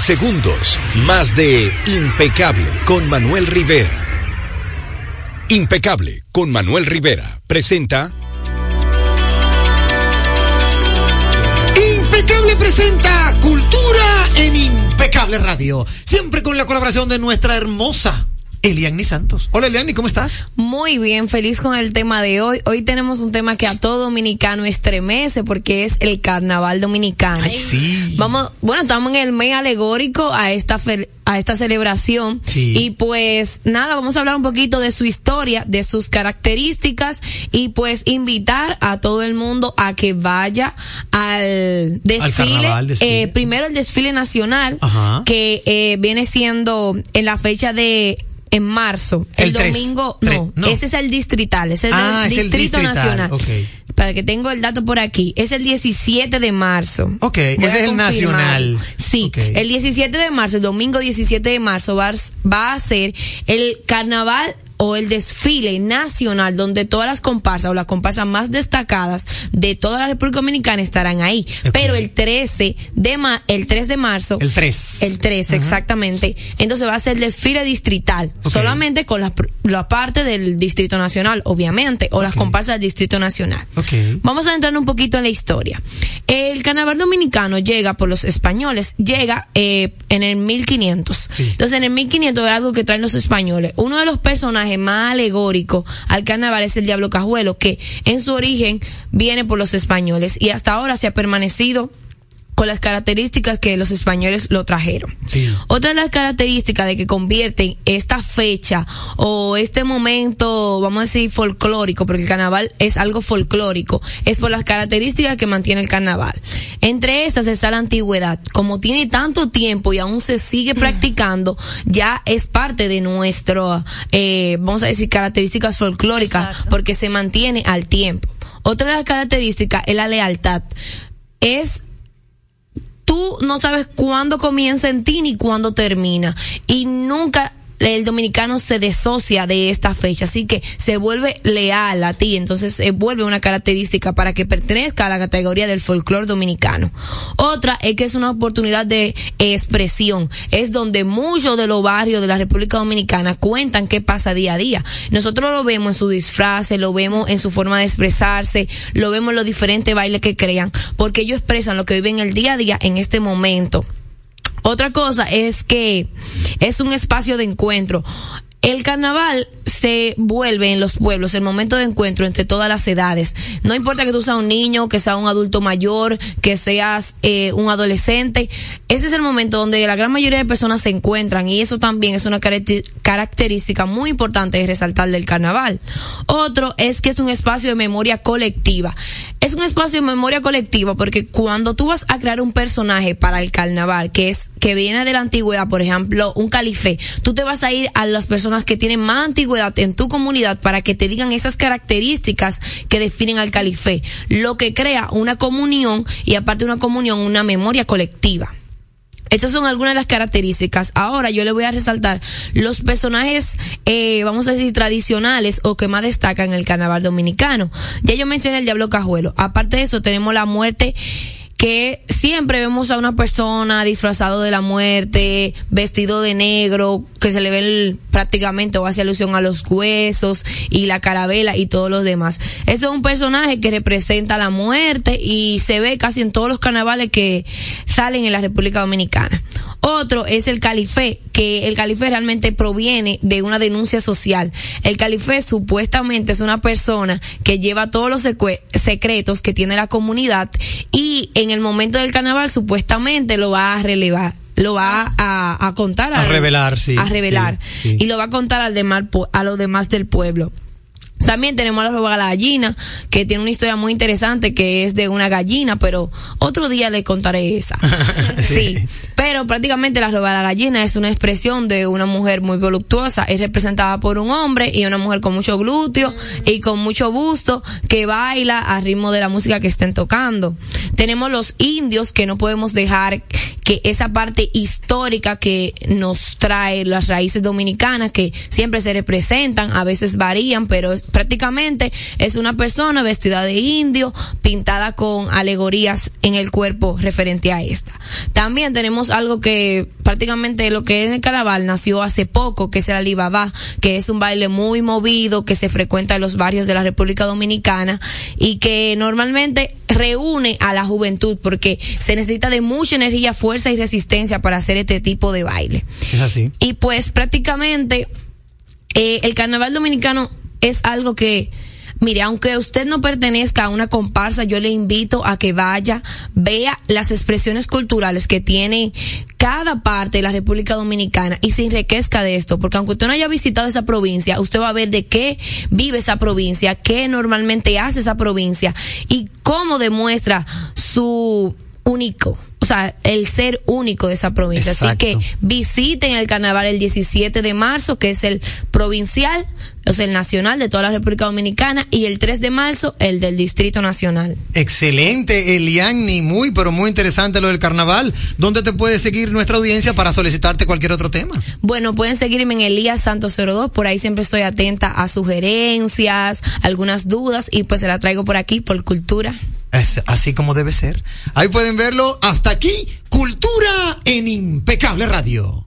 segundos, más de Impecable con Manuel Rivera. Impecable con Manuel Rivera presenta Impecable presenta Cultura en Impecable Radio. Siempre con la colaboración de nuestra hermosa Eliani Santos. Hola Eliani, ¿cómo estás? Muy bien, feliz con el tema de hoy. Hoy tenemos un tema que a todo dominicano estremece porque es el carnaval dominicano. Ay, sí. Vamos, bueno, estamos en el mes alegórico a esta fe- a esta celebración Sí. y pues nada, vamos a hablar un poquito de su historia, de sus características y pues invitar a todo el mundo a que vaya al desfile, carnaval, desfile. eh, primero el desfile nacional Ajá. que eh, viene siendo en la fecha de en marzo, el, El tres. domingo, Tres, no, no. ese es el distrital, ese es Ah, el es el distrito distrital, nacional. Para que tengo el dato por aquí, es el 17 de marzo. Ok, Voy ese es el nacional. Sí, el 17 de marzo, el domingo 17 de marzo va, a- va a ser el carnaval o el desfile nacional donde todas las comparsas o las comparsas más destacadas de toda la República Dominicana estarán ahí. Pero el 13 de ma el 3 de marzo El 3. el 13, exactamente. Entonces va a ser el desfile distrital, solamente con la, la parte del Distrito Nacional, obviamente, o las comparsas del Distrito Nacional. Ok. Vamos a entrar un poquito en la historia. El carnaval dominicano llega por los españoles, llega eh, en el 1500. Entonces, en el 1500 es algo que traen los españoles. Uno de los personajes más alegóricos al carnaval es el Diablo Cajuelo, que en su origen viene por los españoles y hasta ahora se ha permanecido con las características que los españoles lo trajeron. Otra de las características de que convierten esta fecha o este momento, vamos a decir, folclórico, porque el carnaval es algo folclórico, es por las características que mantiene el carnaval. Entre estas está la antigüedad. Como tiene tanto tiempo y aún se sigue practicando, ya es parte de nuestro, eh, vamos a decir, características folclóricas, porque se mantiene al tiempo. Otra de las características es la lealtad. Es tú no sabes cuándo comienza en ti ni cuándo termina. Y nunca el dominicano se desocia de esta fecha, así que se vuelve leal a ti, entonces se vuelve una característica para que pertenezca a la categoría del folclore dominicano. Otra es que es una oportunidad de expresión, es donde muchos de los barrios de la República Dominicana cuentan qué pasa día a día. Nosotros lo vemos en su disfraz, lo vemos en su forma de expresarse, lo vemos en los diferentes bailes que crean, porque ellos expresan lo que viven el día a día en este momento. Otra cosa es que es un espacio de encuentro. El carnaval se vuelve en los pueblos el momento de encuentro entre todas las edades. No importa que tú seas un niño, que seas un adulto mayor, que seas eh, un adolescente. Ese es el momento donde la gran mayoría de personas se encuentran y eso también es una caracter- característica muy importante de resaltar del carnaval. Otro es que es un espacio de memoria colectiva. Es un espacio de memoria colectiva porque cuando tú vas a crear un personaje para el carnaval, que es que viene de la antigüedad, por ejemplo, un calife, tú te vas a ir a las personas que tienen más antigüedad en tu comunidad para que te digan esas características que definen al calife, lo que crea una comunión y aparte de una comunión, una memoria colectiva. Estas son algunas de las características. Ahora yo le voy a resaltar los personajes, eh, vamos a decir, tradicionales o que más destacan en el carnaval dominicano. Ya yo mencioné el Diablo Cajuelo. Aparte de eso, tenemos la muerte que siempre vemos a una persona disfrazado de la muerte, vestido de negro, que se le ve prácticamente o hace alusión a los huesos y la carabela y todos los demás. Ese es un personaje que representa la muerte y se ve casi en todos los carnavales que salen en la República Dominicana. Otro es el califé, que el califé realmente proviene de una denuncia social. El califé supuestamente es una persona que lleva todos los secretos que tiene la comunidad y en el momento del carnaval supuestamente lo va a relevar lo va a, a contar A revelar, sí, a revelar sí, sí. y lo va a contar al demás a los demás del pueblo también tenemos a la roba gallina, que tiene una historia muy interesante que es de una gallina, pero otro día le contaré esa. sí. Pero prácticamente la roba la gallina es una expresión de una mujer muy voluptuosa, es representada por un hombre y una mujer con mucho glúteo y con mucho busto que baila al ritmo de la música que estén tocando. Tenemos los indios que no podemos dejar que esa parte histórica que nos trae las raíces dominicanas que siempre se representan, a veces varían, pero es- prácticamente es una persona vestida de indio, pintada con alegorías en el cuerpo referente a esta. También tenemos algo que prácticamente lo que es el carnaval nació hace poco, que es el Alibaba, que es un baile muy movido que se frecuenta en los barrios de la República Dominicana y que normalmente reúne a la juventud porque se necesita de mucha energía, fuerza y resistencia para hacer este tipo de baile. Es así. Y pues prácticamente eh, el carnaval dominicano es algo que, mire, aunque usted no pertenezca a una comparsa, yo le invito a que vaya, vea las expresiones culturales que tiene cada parte de la República Dominicana y se enriquezca de esto, porque aunque usted no haya visitado esa provincia, usted va a ver de qué vive esa provincia, qué normalmente hace esa provincia y cómo demuestra su único, o sea, el ser único de esa provincia. Así que visiten el carnaval el 17 de marzo, que es el provincial, o sea, el nacional de toda la República Dominicana, y el 3 de marzo, el del Distrito Nacional. Excelente, Eliani, muy, pero muy interesante lo del carnaval. ¿Dónde te puede seguir nuestra audiencia para solicitarte cualquier otro tema? Bueno, pueden seguirme en Elías Santos 02, por ahí siempre estoy atenta a sugerencias, algunas dudas, y pues se la traigo por aquí, por cultura. Es así como debe ser. Ahí pueden verlo. Hasta aquí, Cultura en Impecable Radio.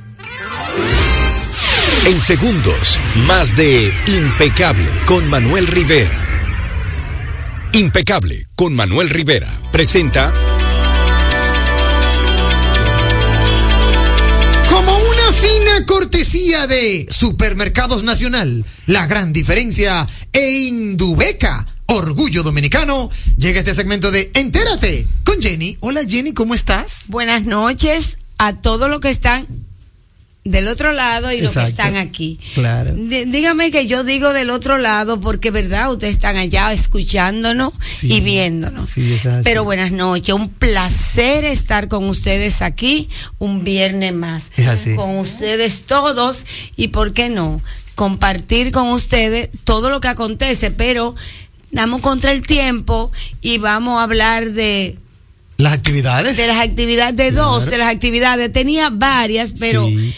En segundos, más de Impecable con Manuel Rivera. Impecable con Manuel Rivera presenta Como una fina cortesía de Supermercados Nacional, la gran diferencia e Indubeca, orgullo dominicano, llega este segmento de Entérate con Jenny. Hola Jenny, ¿cómo estás? Buenas noches a todos los que están del otro lado y los que Exacto. están aquí. Claro. D- dígame que yo digo del otro lado porque, ¿verdad? Ustedes están allá escuchándonos Sí. y viéndonos. Sí, es así. Pero buenas noches, un placer estar con ustedes aquí un viernes más. Es así. Con ustedes todos y, ¿por qué no? Compartir con ustedes todo lo que acontece, pero damos contra el tiempo y vamos a hablar de Las actividades. de las actividades, de dos de las actividades. Tenía varias, pero Sí.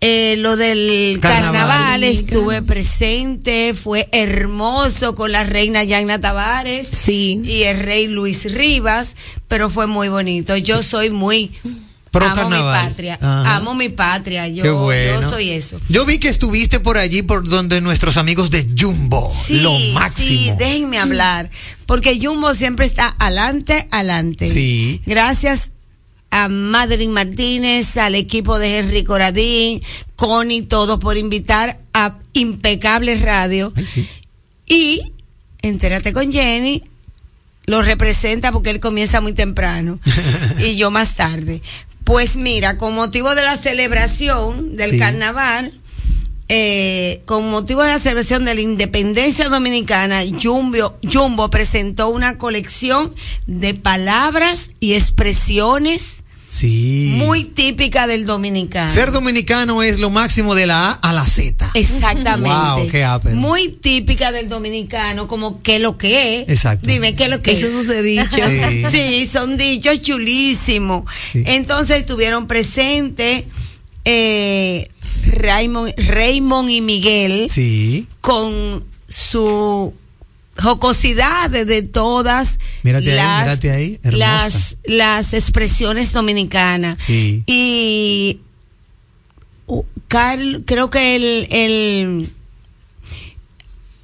Eh, lo del Carnaval. carnaval, estuve presente, fue hermoso con la reina Yanna Tavares y el rey Luis Rivas, pero fue muy bonito. Yo soy muy... Pro amo carnaval. mi patria, Ajá. amo mi patria, yo, Qué bueno. yo soy eso. Yo vi que estuviste por allí por donde nuestros amigos de Jumbo, Sí, lo sí, máximo. déjenme hablar, porque Jumbo siempre está adelante, adelante. Sí. Gracias a Madeline Martínez, al equipo de Henry Coradín, Connie, todos por invitar a Impecable Radio. Y entérate con Jenny, lo representa porque él comienza muy temprano y yo más tarde. Pues mira, con motivo de la celebración del Sí. carnaval, eh, con motivo de la celebración de la independencia dominicana, Jumbo, Jumbo presentó una colección de palabras y expresiones Sí. muy típica del dominicano. Ser dominicano es lo máximo de la A a la Z. Exactamente. Wow, qué. Muy típica del dominicano, como qué lo que es. Exacto. Dime qué lo que Eso es. sus dichos. Sí. Sí, son dichos chulísimos. Sí. Entonces estuvieron presentes eh, Raymond, Raymond y Miguel Sí. con su jocosidad de, todas Mírate ahí, las, ahí, hermosa. las, las expresiones dominicanas. Sí. Y uh, Carl, creo que el, el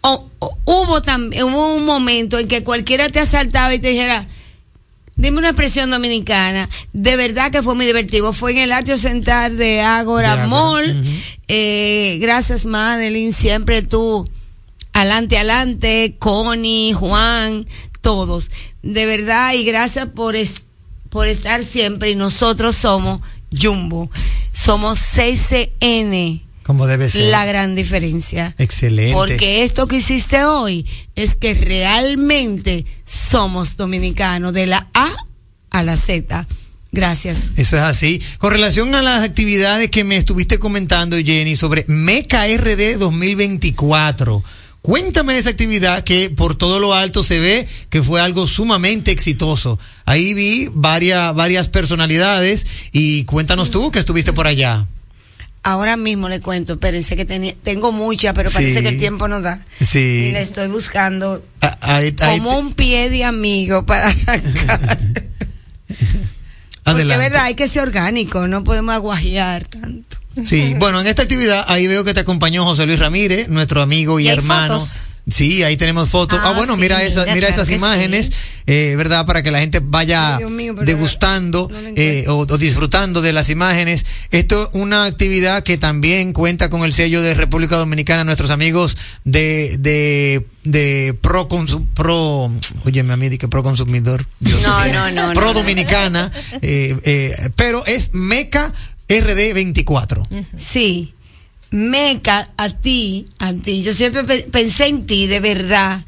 o- o- hubo también hubo un momento en que cualquiera te asaltaba y te dijera Dime una expresión dominicana. De verdad que fue muy divertido. Fue en el atrio central de Ágora, Mall. Eh, gracias, Madeline. Siempre tú. Adelante, adelante. Connie, Juan, todos. De verdad, y gracias por, es- por estar siempre. Y nosotros somos Jumbo. Somos CCN. Como debe ser. La gran diferencia. Excelente. Porque esto que hiciste hoy es que realmente somos dominicanos de la A a la Z. Gracias. Eso es así. Con relación a las actividades que me estuviste comentando, Jenny, sobre Meca RD 2024. Cuéntame esa actividad que por todo lo alto se ve que fue algo sumamente exitoso. Ahí vi varias, varias personalidades y cuéntanos tú que estuviste por allá. Ahora mismo le cuento, espérense que tenía, tengo mucha, pero parece Sí. que el tiempo no da. Sí. Y la estoy buscando Ah, ahí- ahí como un pie de amigo para arrancar. Porque es verdad, hay que ser orgánico, no podemos aguajear tanto. Sí, bueno, en esta actividad ahí veo que te acompañó José Luis Ramírez, nuestro amigo y, hermano. fotos. Sí, ahí tenemos fotos. Ah, Ah, bueno, sí, mira, esas, mira, claro esas imágenes, eh, ¿verdad? Para que la gente vaya Ay, mío, degustando no eh, o, o disfrutando de las imágenes. Esto es una actividad que también cuenta con el sello de República Dominicana, nuestros amigos de, de, de pro, consum- pro, oye, a mí di que pro consumidor. Dios No, no, no, Pro no. Dominicana, eh, eh, pero es Meca RD 24. Sí. Meca, a ti, a ti. Yo siempre pe- pensé en ti, de verdad.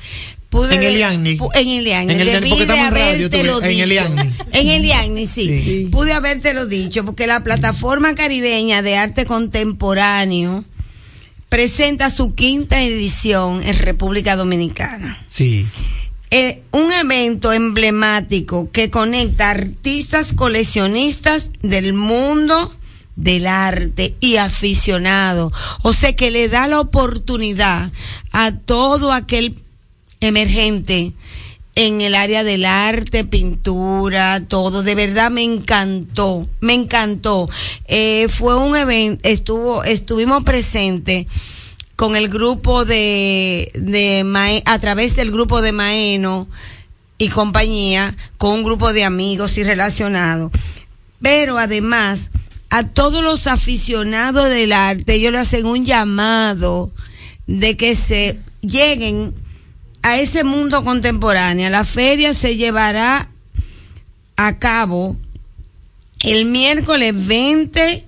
Pude En Eliani. En Eliani. En el- Debí porque estamos en radio, tú en. Eliani. En Eliani, sí. Sí. Pude habértelo dicho, porque la plataforma caribeña de arte contemporáneo presenta su quinta edición en República Dominicana. Sí. Eh, un evento emblemático que conecta artistas coleccionistas del mundo del arte y aficionados. O sea que le da la oportunidad a todo aquel emergente en el área del arte, pintura, todo. De verdad me encantó, me encantó. Eh, fue un evento, estuvo, estuvimos presentes con el grupo de, a través del grupo de Maeno y compañía, con un grupo de amigos y relacionados. Pero además, a todos los aficionados del arte, ellos le hacen un llamado de que se lleguen a ese mundo contemporáneo. La feria se llevará a cabo el miércoles 20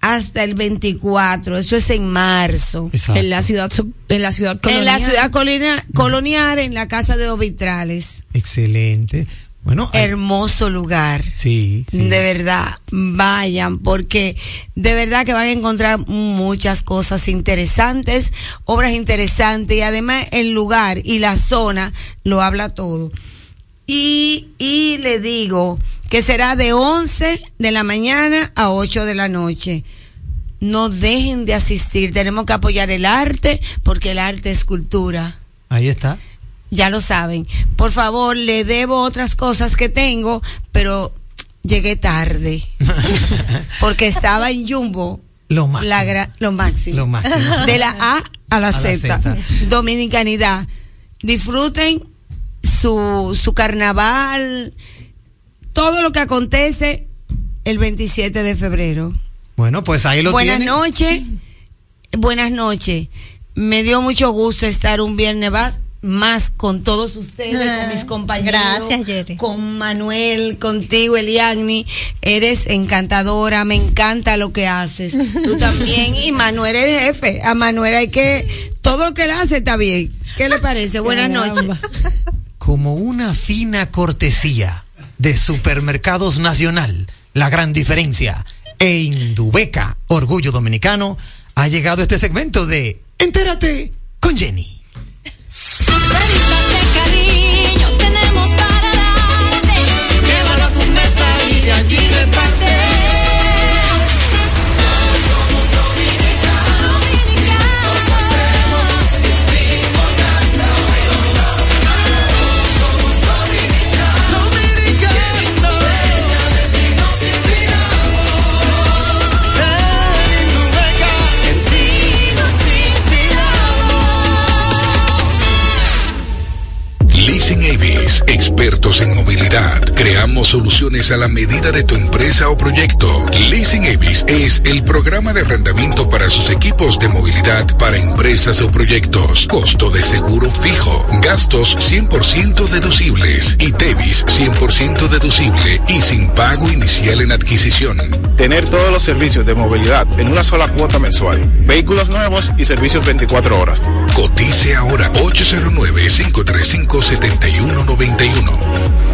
hasta el 24, eso es en marzo. En la ciudad en la ciudad En la colonial. ciudad colina- colonial, en la casa de Ovitrales. Excelente. Bueno, hay- Hermoso lugar. sí, sí. De verdad, vayan, porque de verdad que van a encontrar muchas cosas interesantes, obras interesantes, y además el lugar y la zona lo habla todo. Y, y le digo que será de 11 de la mañana a 8 de la noche. No dejen de asistir, tenemos que apoyar el arte, porque el arte es cultura Ahí está. Ya lo saben. Por favor, le debo otras cosas que tengo, pero llegué tarde. porque estaba en Jumbo. Lo máximo. La gra- lo máximo. Lo máximo. De la A a la A la Z. Dominicanidad. Disfruten su, su carnaval, todo lo que acontece el 27 de febrero. Bueno, pues ahí lo Buenas tienen. noches. Buenas noches. Me dio mucho gusto estar un viernes más, más con todos ustedes, con mis compañeros. Gracias, Jerry. Con Manuel, contigo, Eliagni. Eres encantadora, me encanta lo que haces. Tú también. Y Manuel es el jefe. A Manuel hay que. Todo lo que él hace está bien. ¿Qué le parece? Buenas noches. Como una fina cortesía de Supermercados Nacional, la gran diferencia, e Indubeca, Orgullo Dominicano, ha llegado este segmento de Entérate con Jenny. ¡Ready, soluciones a la medida de tu empresa o proyecto. Leasing Avis es el programa de arrendamiento para sus equipos de movilidad para empresas o proyectos. Costo de seguro fijo. Gastos 100% deducibles. Y Tevis 100% deducible y sin pago inicial en adquisición. Tener todos los servicios de movilidad en una sola cuota mensual. Vehículos nuevos y servicios 24 horas. Cotice ahora 809-535-7191.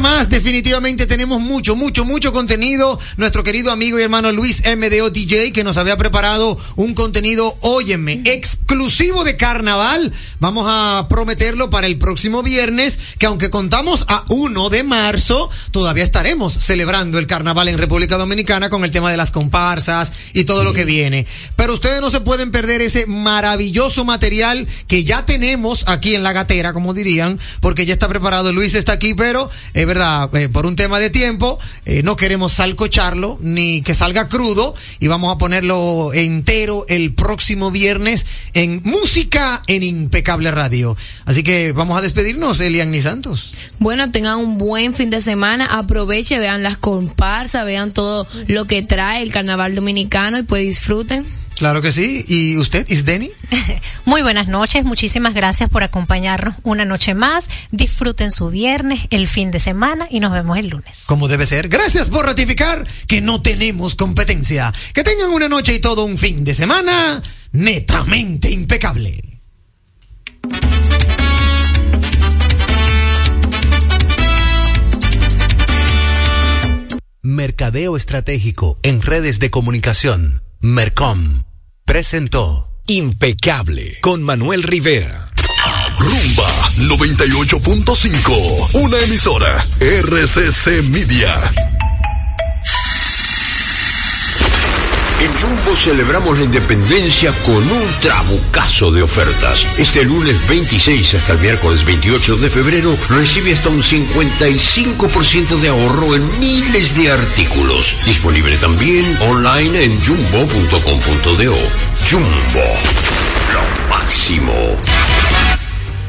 Más. Definitivamente tenemos mucho, mucho, mucho contenido. Nuestro querido amigo y hermano Luis MDO DJ que nos había preparado un contenido, óyeme, exclusivo de carnaval. Vamos a prometerlo para el próximo viernes, que aunque contamos a 1 de marzo, todavía estaremos celebrando el carnaval en República Dominicana con el tema de las comparsas y todo lo que viene. Pero ustedes no se pueden perder ese maravilloso material que ya tenemos aquí en la gatera, como dirían, porque ya está preparado. Luis está aquí, pero es verdad, eh, por un tema de tiempo, eh, no queremos salcocharlo ni que salga crudo y vamos a ponerlo entero el próximo viernes en música en impecable radio. Así que vamos a despedirnos, Elian Santos. Bueno, tengan un buen fin de semana, aproveche, vean las comparsas, vean todo lo que trae el carnaval dominicano y pues disfruten. Claro que sí. ¿Y usted, Isdeni? Muy buenas noches, muchísimas gracias por acompañarnos una noche más. Disfruten su viernes, el fin de semana y nos vemos el lunes. Como debe ser. Gracias por ratificar que no tenemos competencia. Que tengan una noche y todo un fin de semana netamente impecable. Mercadeo Estratégico en redes de comunicación. Mercom. Presentó Impecable con Manuel Rivera. Rumba 98.5, una emisora RCC Media. En Jumbo celebramos la independencia con un trabucazo de ofertas. Este lunes 26 hasta el miércoles 28 de febrero recibe hasta un 55% de ahorro en miles de artículos. Disponible también online en jumbo.com.do. Jumbo, lo máximo.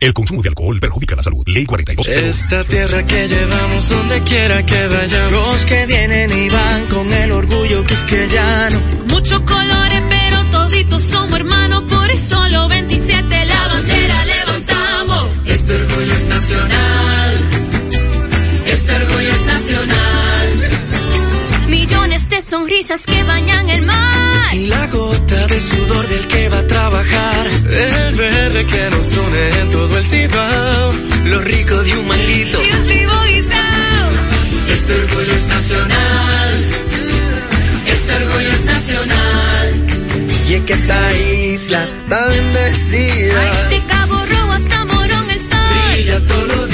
El consumo de alcohol perjudica la salud. Ley 42. Esta tierra que llevamos donde quiera que vayamos. Los que vienen y van con el orgullo quisqueyano. Muchos colores, pero toditos somos hermanos. Por eso los 27 la bandera levantamos. Este orgullo es nacional. Este orgullo es nacional. Millones de sonrisas que bañan el mar. Nos une en todo el cibao. Lo rico de un manguito. Y un chivo guisao. Este orgullo es nacional. Este orgullo es nacional. Y es que esta isla está bendecida. Desde Cabo Rojo hasta Morón el sol. Brilla todos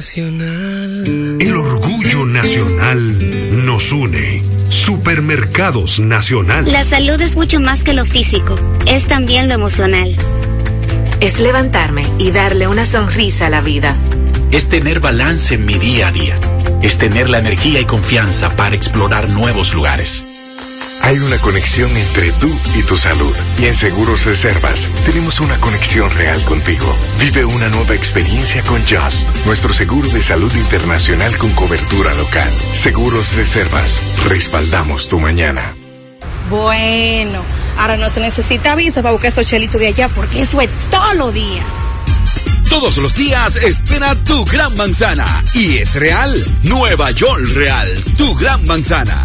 nacional. El orgullo nacional nos une. Supermercados Nacional. La salud es mucho más que lo físico, es también lo emocional. Es levantarme y darle una sonrisa a la vida. Es tener balance en mi día a día. Es tener la energía y confianza para explorar nuevos lugares. Hay una conexión entre tú y tu salud. Y en Seguros Reservas tenemos una conexión real contigo. Vive una nueva experiencia con Just, nuestro seguro de salud internacional con cobertura local. Seguros Reservas, respaldamos tu mañana. Bueno, ahora no se necesita visa para buscar esos chelitos de allá porque eso es todo lo día. Todos los días espera tu gran manzana. Y es real. Nueva York Real. Tu gran manzana.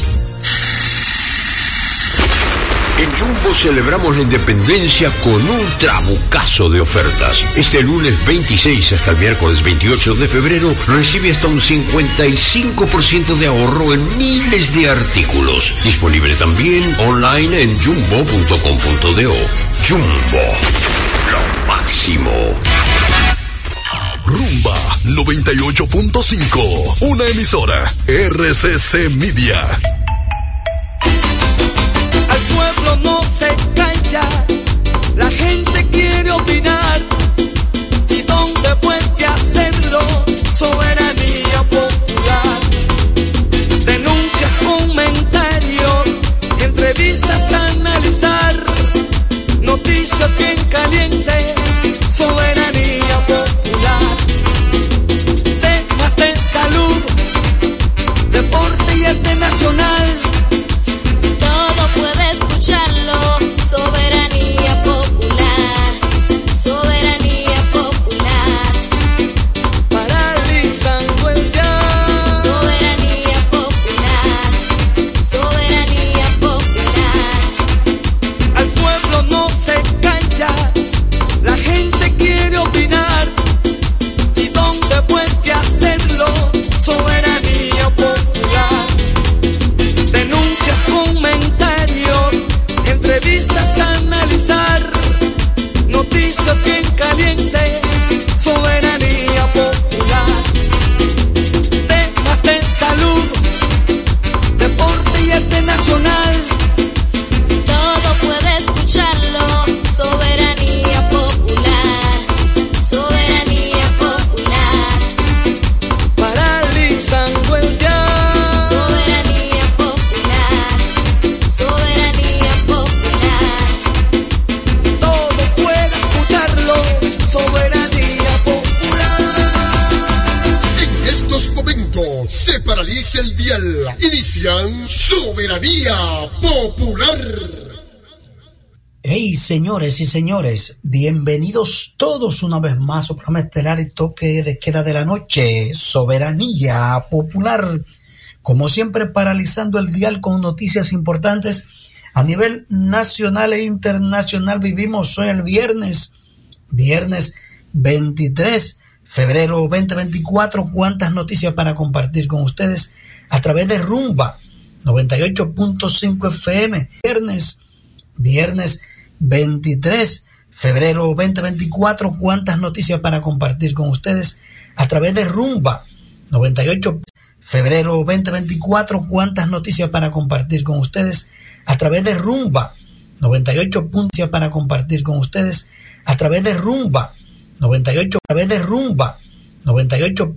Celebramos la independencia con un trabucazo de ofertas. Este lunes 26 hasta el miércoles 28 de febrero recibe hasta un 55% de ahorro en miles de artículos. Disponible también online en jumbo.com.do. Jumbo, lo máximo. Rumba 98.5. Una emisora. RCC Media. No se calla, la gente quiere opinar. ¿Y dónde puede hacerlo? Soberanía popular. Denuncias, comentarios, entrevistas a analizar. Noticias bien calientes, y señores, bienvenidos todos una vez más a programa estelar y toque de queda de la noche, Soberanía Popular. Como siempre, paralizando el dial con noticias importantes a nivel nacional e internacional. Vivimos hoy el viernes, viernes 23 febrero 2024. ¿Cuántas noticias para compartir con ustedes a través de Rumba 98.5 FM? Viernes, viernes 23 febrero 2024. ¿Cuántas noticias para compartir con ustedes a través de Rumba 98 febrero 2024? ¿Cuántas noticias para compartir con ustedes a través de Rumba 98 puntos para compartir con ustedes a través de Rumba 98 a través de Rumba 98.8